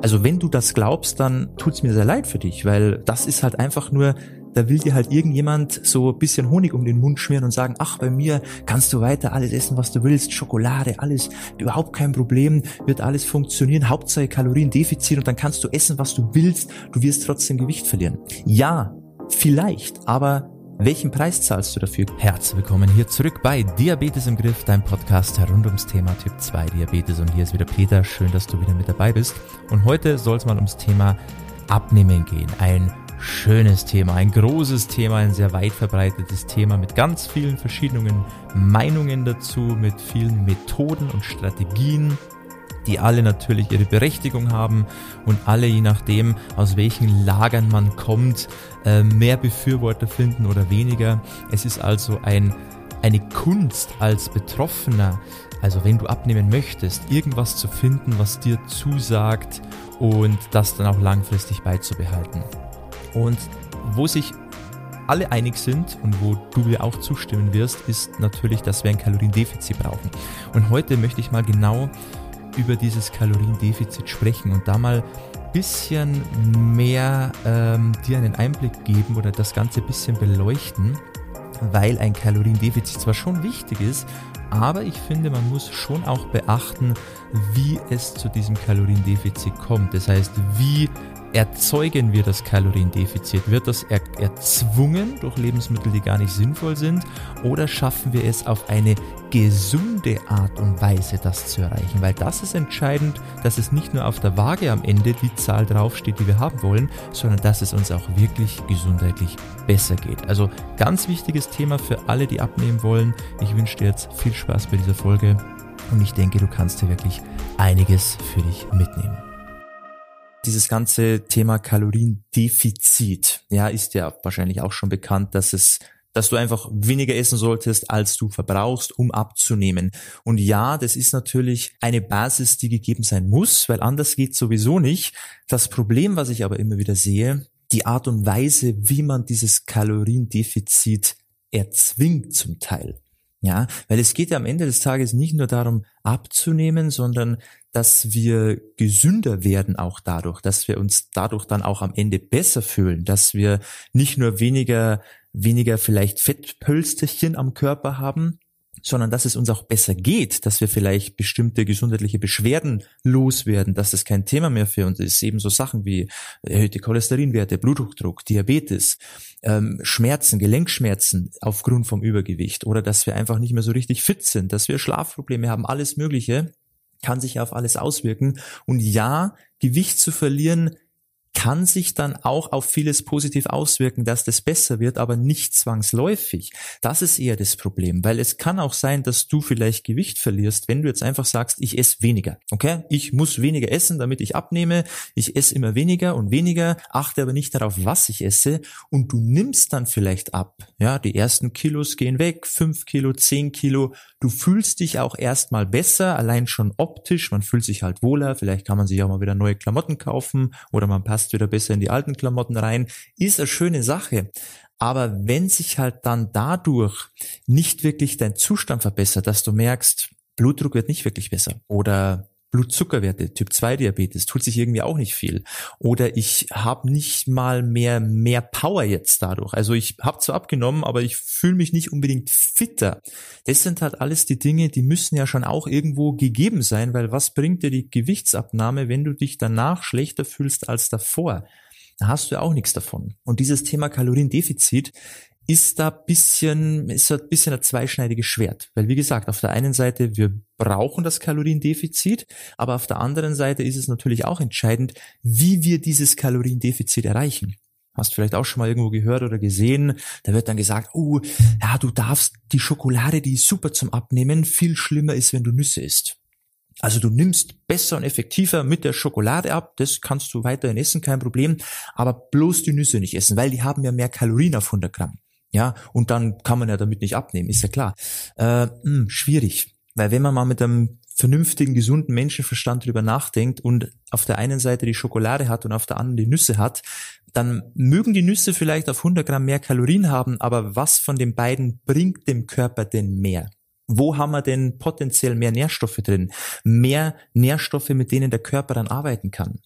Also wenn du das glaubst, dann tut's mir sehr leid für dich, weil das ist halt einfach nur, da will dir halt irgendjemand so ein bisschen Honig um den Mund schmieren und sagen, ach, bei mir kannst du weiter alles essen, was du willst, Schokolade, alles, überhaupt kein Problem, wird alles funktionieren, Hauptsache Kaloriendefizit und dann kannst du essen, was du willst, du wirst trotzdem Gewicht verlieren. Ja, vielleicht, aber welchen Preis zahlst du dafür? Herzlich willkommen hier zurück bei Diabetes im Griff, dein Podcast rund ums Thema Typ 2 Diabetes. Und hier ist wieder Peter. Schön, dass du wieder mit dabei bist. Und heute soll es mal ums Thema Abnehmen gehen. Ein schönes Thema, ein großes Thema, ein sehr weit verbreitetes Thema mit ganz vielen verschiedenen Meinungen dazu, mit vielen Methoden und Strategien die alle natürlich ihre Berechtigung haben und alle, je nachdem, aus welchen Lagern man kommt, äh, mehr Befürworter finden oder weniger. Es ist also ein, eine Kunst als Betroffener, also wenn du abnehmen möchtest, irgendwas zu finden, was dir zusagt und das dann auch langfristig beizubehalten. Und wo sich alle einig sind und wo du mir auch zustimmen wirst, ist natürlich, dass wir ein Kaloriendefizit brauchen. Und heute möchte ich mal genau über dieses Kaloriendefizit sprechen und da mal bisschen mehr ähm, dir einen Einblick geben oder das Ganze ein bisschen beleuchten, weil ein Kaloriendefizit zwar schon wichtig ist, aber ich finde, man muss schon auch beachten, wie es zu diesem Kaloriendefizit kommt. Das heißt, wie erzeugen wir das Kaloriendefizit? Wird das er erzwungen durch Lebensmittel, die gar nicht sinnvoll sind? Oder schaffen wir es auf eine gesunde Art und Weise, das zu erreichen? Weil das ist entscheidend, dass es nicht nur auf der Waage am Ende die Zahl draufsteht, die wir haben wollen, sondern dass es uns auch wirklich gesundheitlich besser geht. Also ganz wichtiges Thema für alle, die abnehmen wollen. Ich wünsche dir jetzt viel Spaß bei dieser Folge und ich denke, du kannst dir wirklich einiges für dich mitnehmen dieses ganze Thema Kaloriendefizit, ja, ist ja wahrscheinlich auch schon bekannt, dass es dass du einfach weniger essen solltest, als du verbrauchst, um abzunehmen. Und ja, das ist natürlich eine Basis, die gegeben sein muss, weil anders geht sowieso nicht. Das Problem, was ich aber immer wieder sehe, die Art und Weise, wie man dieses Kaloriendefizit erzwingt zum Teil. Ja, weil es geht ja am Ende des Tages nicht nur darum, abzunehmen, sondern dass wir gesünder werden auch dadurch, dass wir uns dadurch dann auch am Ende besser fühlen, dass wir nicht nur weniger, weniger vielleicht Fettpölsterchen am Körper haben, sondern dass es uns auch besser geht, dass wir vielleicht bestimmte gesundheitliche Beschwerden loswerden, dass das kein Thema mehr für uns ist. Ebenso Sachen wie erhöhte Cholesterinwerte, Bluthochdruck, Diabetes, ähm, Schmerzen, Gelenkschmerzen aufgrund vom Übergewicht oder dass wir einfach nicht mehr so richtig fit sind, dass wir Schlafprobleme haben, alles Mögliche kann sich auf alles auswirken. Und ja, Gewicht zu verlieren kann sich dann auch auf vieles positiv auswirken, dass das besser wird, aber nicht zwangsläufig. Das ist eher das Problem, weil es kann auch sein, dass du vielleicht Gewicht verlierst, wenn du jetzt einfach sagst, ich esse weniger. Okay? Ich muss weniger essen, damit ich abnehme. Ich esse immer weniger und weniger, achte aber nicht darauf, was ich esse und du nimmst dann vielleicht ab. Ja, die ersten Kilos gehen weg, fünf Kilo, zehn Kilo. Du fühlst dich auch erstmal besser, allein schon optisch. Man fühlt sich halt wohler. Vielleicht kann man sich auch mal wieder neue Klamotten kaufen oder man passt passt wieder besser in die alten Klamotten rein, ist eine schöne Sache. Aber wenn sich halt dann dadurch nicht wirklich dein Zustand verbessert, dass du merkst, Blutdruck wird nicht wirklich besser oder Blutzuckerwerte, Typ 2 Diabetes, tut sich irgendwie auch nicht viel. Oder ich habe nicht mal mehr mehr Power jetzt dadurch. Also ich habe zwar abgenommen, aber ich fühle mich nicht unbedingt fitter. Das sind halt alles die Dinge, die müssen ja schon auch irgendwo gegeben sein, weil was bringt dir die Gewichtsabnahme, wenn du dich danach schlechter fühlst als davor? Da hast du ja auch nichts davon. Und dieses Thema Kaloriendefizit ist da bisschen, ist ein bisschen ein zweischneidiges Schwert. Weil wie gesagt, auf der einen Seite, wir brauchen das Kaloriendefizit, aber auf der anderen Seite ist es natürlich auch entscheidend, wie wir dieses Kaloriendefizit erreichen. Hast vielleicht auch schon mal irgendwo gehört oder gesehen, da wird dann gesagt, oh, ja, du darfst die Schokolade, die ist super zum Abnehmen, viel schlimmer ist, wenn du Nüsse isst. Also du nimmst besser und effektiver mit der Schokolade ab, das kannst du weiterhin essen, kein Problem, aber bloß die Nüsse nicht essen, weil die haben ja mehr Kalorien auf 100 Gramm. Ja, und dann kann man ja damit nicht abnehmen, ist ja klar. Äh, mh, hm, schwierig, weil wenn man mal mit einem vernünftigen, gesunden Menschenverstand drüber nachdenkt und auf der einen Seite die Schokolade hat und auf der anderen die Nüsse hat, dann mögen die Nüsse vielleicht auf 100 Gramm mehr Kalorien haben, aber was von den beiden bringt dem Körper denn mehr? Wo haben wir denn potenziell mehr Nährstoffe drin? Mehr Nährstoffe, mit denen der Körper dann arbeiten kann.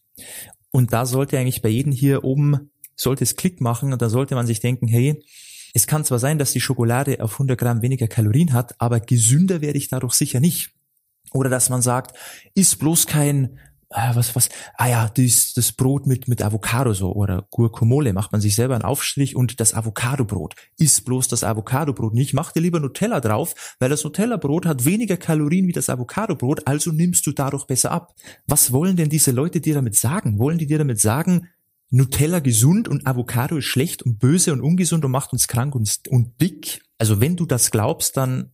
Und da sollte eigentlich bei jedem hier oben, sollte es Klick machen und da sollte man sich denken, hey, es kann zwar sein, dass die Schokolade auf 100 Gramm weniger Kalorien hat, aber gesünder werde ich dadurch sicher nicht. Oder dass man sagt, ist bloß kein ah, was, was, ah ja, das, das Brot mit, mit Avocado so oder Guacamole macht man sich selber einen Aufstrich und das Avocadobrot ist bloß das Avocadobrot nicht. Mach dir lieber Nutella drauf, weil das Nutella-Brot hat weniger Kalorien wie das Avocadobrot, also nimmst du dadurch besser ab. Was wollen denn diese Leute dir damit sagen? Wollen die dir damit sagen, Nutella gesund und Avocado ist schlecht und böse und ungesund und macht uns krank und, und dick? Also wenn du das glaubst, dann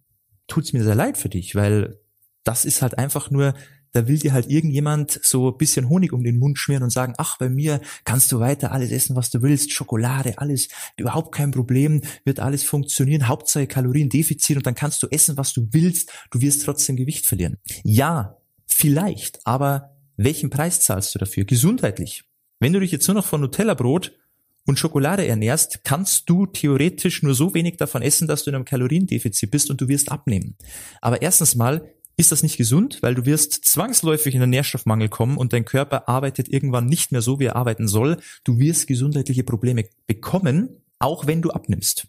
tut's mir sehr leid für dich, weil das ist halt einfach nur da will dir halt irgendjemand so ein bisschen Honig um den Mund schmieren und sagen, ach, bei mir kannst du weiter alles essen, was du willst, Schokolade, alles, überhaupt kein Problem, wird alles funktionieren, Hauptsache Kaloriendefizit und dann kannst du essen, was du willst, du wirst trotzdem Gewicht verlieren. Ja, vielleicht, aber welchen Preis zahlst du dafür? Gesundheitlich. Wenn du dich jetzt nur noch von Nutella-Brot und Schokolade ernährst, kannst du theoretisch nur so wenig davon essen, dass du in einem Kaloriendefizit bist und du wirst abnehmen. Aber erstens mal ist das nicht gesund, weil du wirst zwangsläufig in den Nährstoffmangel kommen und dein Körper arbeitet irgendwann nicht mehr so, wie er arbeiten soll. Du wirst gesundheitliche Probleme bekommen, auch wenn du abnimmst.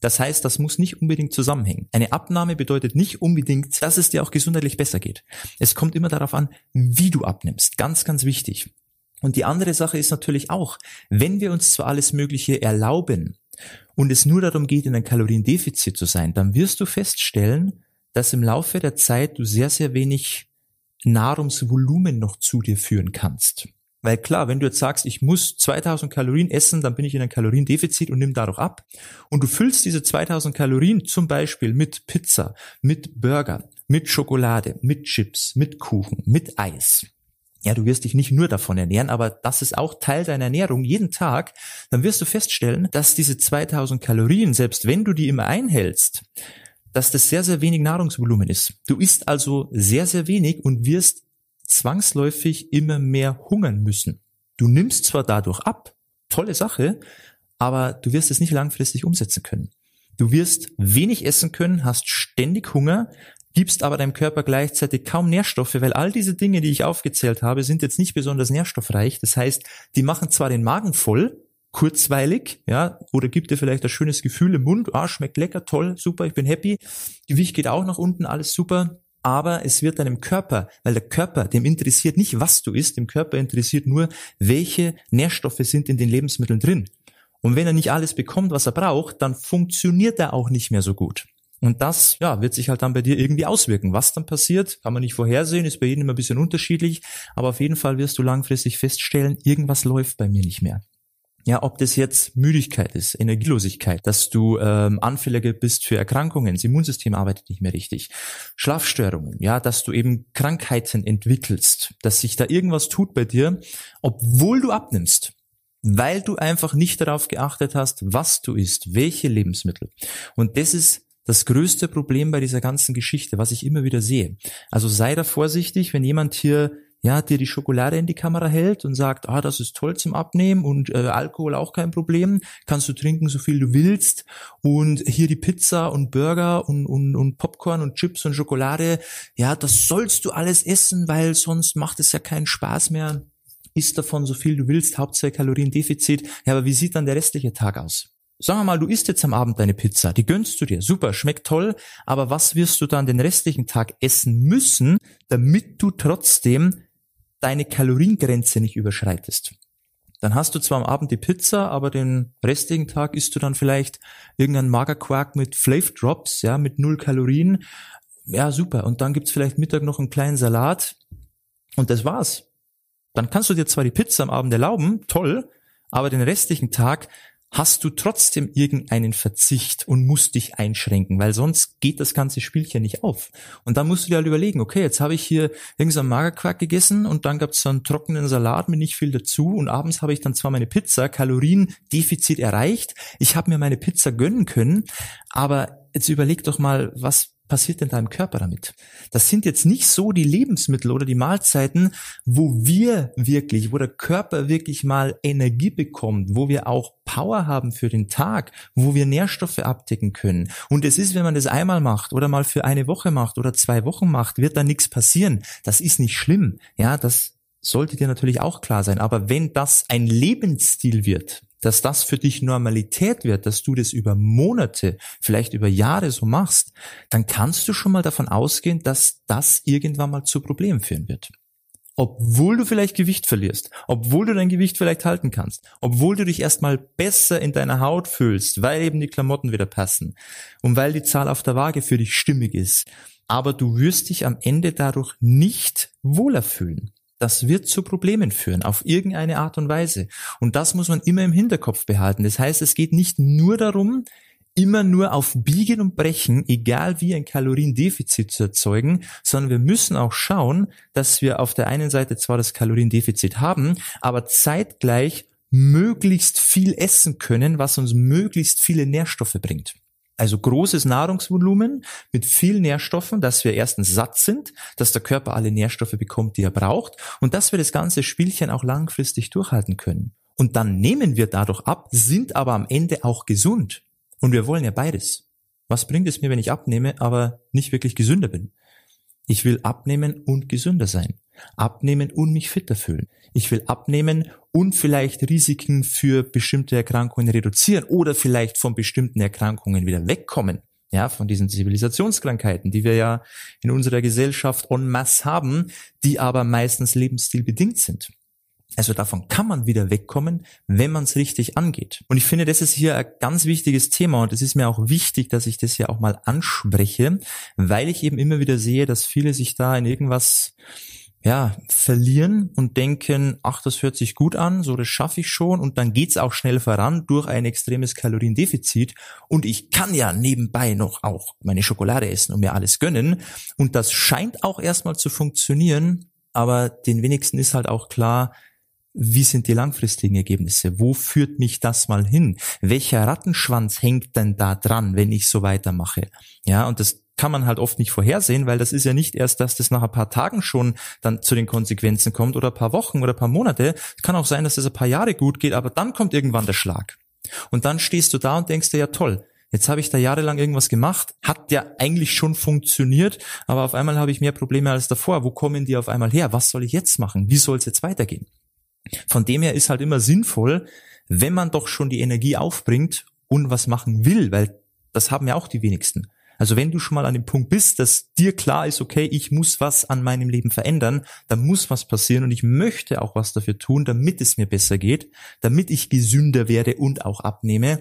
Das heißt, das muss nicht unbedingt zusammenhängen. Eine Abnahme bedeutet nicht unbedingt, dass es dir auch gesundheitlich besser geht. Es kommt immer darauf an, wie du abnimmst. Ganz, ganz wichtig. Und die andere Sache ist natürlich auch, wenn wir uns zwar alles Mögliche erlauben und es nur darum geht, in ein Kaloriendefizit zu sein, dann wirst du feststellen, dass im Laufe der Zeit du sehr, sehr wenig Nahrungsvolumen noch zu dir führen kannst. Weil klar, wenn du jetzt sagst, ich muss 2000 Kalorien essen, dann bin ich in einem Kaloriendefizit und nimm dadurch ab. Und du füllst diese 2000 Kalorien zum Beispiel mit Pizza, mit Burger, mit Schokolade, mit Chips, mit Kuchen, mit Eis. Ja, du wirst dich nicht nur davon ernähren, aber das ist auch Teil deiner Ernährung jeden Tag. Dann wirst du feststellen, dass diese 2000 Kalorien, selbst wenn du die immer einhältst, dass das sehr, sehr wenig Nahrungsvolumen ist. Du isst also sehr, sehr wenig und wirst zwangsläufig immer mehr hungern müssen. Du nimmst zwar dadurch ab, tolle Sache, aber du wirst es nicht langfristig umsetzen können. Du wirst wenig essen können, hast ständig Hunger, gibst aber deinem Körper gleichzeitig kaum Nährstoffe, weil all diese Dinge, die ich aufgezählt habe, sind jetzt nicht besonders nährstoffreich. Das heißt, die machen zwar den Magen voll, kurzweilig, ja, oder gibt dir vielleicht ein schönes Gefühl im Mund, ah, schmeckt lecker, toll, super, ich bin happy. Gewicht geht auch nach unten, alles super. Aber es wird deinem Körper, weil der Körper, dem interessiert nicht, was du isst, dem Körper interessiert nur, welche Nährstoffe sind in den Lebensmitteln drin. Und wenn er nicht alles bekommt, was er braucht, dann funktioniert er auch nicht mehr so gut. Und das, ja, wird sich halt dann bei dir irgendwie auswirken. Was dann passiert, kann man nicht vorhersehen, ist bei jedem immer ein bisschen unterschiedlich. Aber auf jeden Fall wirst du langfristig feststellen, irgendwas läuft bei mir nicht mehr. Ja, ob das jetzt Müdigkeit ist, Energielosigkeit, dass du ähm, anfälliger bist für Erkrankungen, das Immunsystem arbeitet nicht mehr richtig, Schlafstörungen, ja, dass du eben Krankheiten entwickelst, dass sich da irgendwas tut bei dir, obwohl du abnimmst, weil du einfach nicht darauf geachtet hast, was du isst, welche Lebensmittel. Und das ist das größte Problem bei dieser ganzen Geschichte, was ich immer wieder sehe. Also sei da vorsichtig, wenn jemand hier ja, dir die Schokolade in die Kamera hält und sagt, ah, das ist toll zum Abnehmen und äh, Alkohol auch kein Problem, kannst du trinken, so viel du willst und hier die Pizza und Burger und, und, und Popcorn und Chips und Schokolade, ja, das sollst du alles essen, weil sonst macht es ja keinen Spaß mehr. Isst davon so viel du willst, Hauptsache Kaloriendefizit. Ja, aber wie sieht dann der restliche Tag aus? Sagen wir mal, du isst jetzt am Abend deine Pizza, die gönnst du dir, super, schmeckt toll, aber was wirst du dann den restlichen Tag essen müssen, damit du trotzdem deine Kaloriengrenze nicht überschreitest. Dann hast du zwar am Abend die Pizza, aber den restlichen Tag isst du dann vielleicht irgendeinen Magerquark mit Flav Drops, ja, mit null Kalorien. Ja, super. Und dann gibt's vielleicht Mittag noch einen kleinen Salat. Und das war's. Dann kannst du dir zwar die Pizza am Abend erlauben, toll, aber den restlichen Tag hast du trotzdem irgendeinen Verzicht und musst dich einschränken, weil sonst geht das ganze Spielchen nicht auf. Und dann musst du dir halt überlegen, okay, jetzt habe ich hier irgendeinen Magerquark gegessen und dann gab es so einen trockenen Salat mit nicht viel dazu und abends habe ich dann zwar meine Pizza, Kaloriendefizit erreicht, ich habe mir meine Pizza gönnen können, aber jetzt überleg doch mal, was passiert denn deinem Körper damit? Das sind jetzt nicht so die Lebensmittel oder die Mahlzeiten, wo wir wirklich, wo der Körper wirklich mal Energie bekommt, wo wir auch Power haben für den Tag, wo wir Nährstoffe abdecken können. Und es ist, wenn man das einmal macht oder mal für eine Woche macht oder zwei Wochen macht, wird da nichts passieren. Das ist nicht schlimm. Ja, das sollte dir natürlich auch klar sein. Aber wenn das ein Lebensstil wird, dass das für dich Normalität wird, dass du das über Monate, vielleicht über Jahre so machst, dann kannst du schon mal davon ausgehen, dass das irgendwann mal zu Problemen führen wird. Obwohl du vielleicht Gewicht verlierst, obwohl du dein Gewicht vielleicht halten kannst, obwohl du dich erstmal besser in deiner Haut fühlst, weil eben die Klamotten wieder passen und weil die Zahl auf der Waage für dich stimmig ist. Aber du wirst dich am Ende dadurch nicht wohler fühlen. Das wird zu Problemen führen, auf irgendeine Art und Weise. Und das muss man immer im Hinterkopf behalten. Das heißt, es geht nicht nur darum, immer nur auf Biegen und Brechen, egal wie ein Kaloriendefizit zu erzeugen, sondern wir müssen auch schauen, dass wir auf der einen Seite zwar das Kaloriendefizit haben, aber zeitgleich möglichst viel essen können, was uns möglichst viele Nährstoffe bringt. Also großes Nahrungsvolumen mit viel Nährstoffen, dass wir erstens satt sind, dass der Körper alle Nährstoffe bekommt, die er braucht und dass wir das ganze Spielchen auch langfristig durchhalten können. Und dann nehmen wir dadurch ab, sind aber am Ende auch gesund. Und wir wollen ja beides. Was bringt es mir, wenn ich abnehme, aber nicht wirklich gesünder bin? Ich will abnehmen und gesünder sein. Abnehmen und mich fitter fühlen. Ich will abnehmen und vielleicht Risiken für bestimmte Erkrankungen reduzieren oder vielleicht von bestimmten Erkrankungen wieder wegkommen. Ja, von diesen Zivilisationskrankheiten, die wir ja in unserer Gesellschaft en masse haben, die aber meistens lebensstilbedingt sind. Also davon kann man wieder wegkommen, wenn man es richtig angeht. Und ich finde, das ist hier ein ganz wichtiges Thema und es ist mir auch wichtig, dass ich das hier auch mal anspreche, weil ich eben immer wieder sehe, dass viele sich da in irgendwas ja, verlieren und denken, ach, das hört sich gut an, so das schaffe ich schon und dann geht's auch schnell voran durch ein extremes Kaloriendefizit und ich kann ja nebenbei noch auch meine Schokolade essen und mir alles gönnen und das scheint auch erstmal zu funktionieren, aber den wenigsten ist halt auch klar, wie sind die langfristigen Ergebnisse? Wo führt mich das mal hin? Welcher Rattenschwanz hängt denn da dran, wenn ich so weitermache? Ja, und das kann man halt oft nicht vorhersehen, weil das ist ja nicht erst, dass das nach ein paar Tagen schon dann zu den Konsequenzen kommt oder ein paar Wochen oder ein paar Monate. Kann auch sein, dass das ein paar Jahre gut geht, aber dann kommt irgendwann der Schlag. Und dann stehst du da und denkst dir, ja toll, jetzt habe ich da jahrelang irgendwas gemacht, hat ja eigentlich schon funktioniert, aber auf einmal habe ich mehr Probleme als davor. Wo kommen die auf einmal her? Was soll ich jetzt machen? Wie soll es jetzt weitergehen? Von dem her ist halt immer sinnvoll, wenn man doch schon die Energie aufbringt und was machen will, weil das haben ja auch die wenigsten. Also wenn du schon mal an dem Punkt bist, dass dir klar ist, okay, ich muss was an meinem Leben verändern, dann muss was passieren und ich möchte auch was dafür tun, damit es mir besser geht, damit ich gesünder werde und auch abnehme,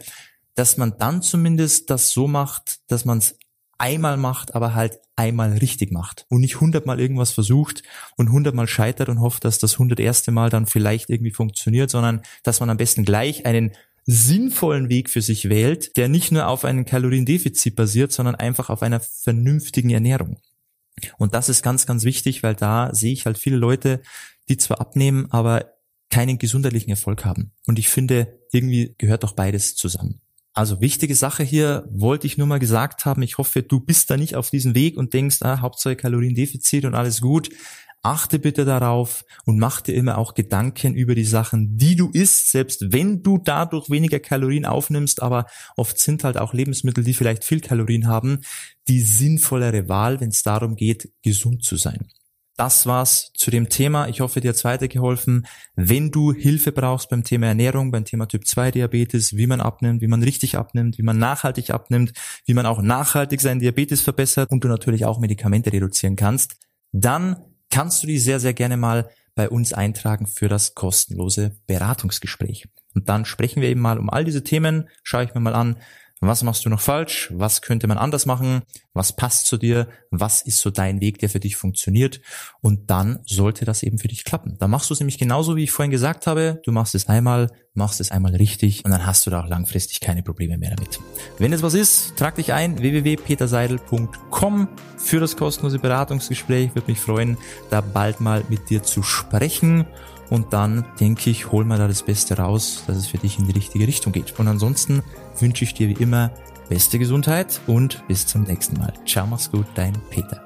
dass man dann zumindest das so macht, dass man es einmal macht, aber halt einmal richtig macht und nicht hundertmal irgendwas versucht und hundertmal scheitert und hofft, dass das hunderterste Mal dann vielleicht irgendwie funktioniert, sondern dass man am besten gleich einen sinnvollen Weg für sich wählt, der nicht nur auf einem Kaloriendefizit basiert, sondern einfach auf einer vernünftigen Ernährung. Und das ist ganz, ganz wichtig, weil da sehe ich halt viele Leute, die zwar abnehmen, aber keinen gesundheitlichen Erfolg haben. Und ich finde, irgendwie gehört doch beides zusammen. Also wichtige Sache hier wollte ich nur mal gesagt haben. Ich hoffe, du bist da nicht auf diesem Weg und denkst, ah, Hauptsache Kaloriendefizit und alles gut. Achte bitte darauf und mach dir immer auch Gedanken über die Sachen, die du isst, selbst wenn du dadurch weniger Kalorien aufnimmst, aber oft sind halt auch Lebensmittel, die vielleicht viel Kalorien haben, die sinnvollere Wahl, wenn es darum geht, gesund zu sein. Das war's zu dem Thema. Ich hoffe, dir hat's weitergeholfen. Wenn du Hilfe brauchst beim Thema Ernährung, beim Thema Typ 2 Diabetes, wie man abnimmt, wie man richtig abnimmt, wie man nachhaltig abnimmt, wie man auch nachhaltig seinen Diabetes verbessert und du natürlich auch Medikamente reduzieren kannst, dann kannst du die sehr, sehr gerne mal bei uns eintragen für das kostenlose Beratungsgespräch. Und dann sprechen wir eben mal um all diese Themen, schaue ich mir mal an, was machst du noch falsch? Was könnte man anders machen? Was passt zu dir? Was ist so dein Weg, der für dich funktioniert? Und dann sollte das eben für dich klappen. Da machst du es nämlich genauso, wie ich vorhin gesagt habe. Du machst es einmal, machst es einmal richtig und dann hast du da auch langfristig keine Probleme mehr damit. Wenn es was ist, trag dich ein www.peterseidel.com für das kostenlose Beratungsgespräch. Würde mich freuen, da bald mal mit dir zu sprechen. Und dann denke ich, hol mal da das Beste raus, dass es für dich in die richtige Richtung geht. Und ansonsten wünsche ich dir wie immer beste Gesundheit und bis zum nächsten Mal. Ciao, mach's gut, dein Peter.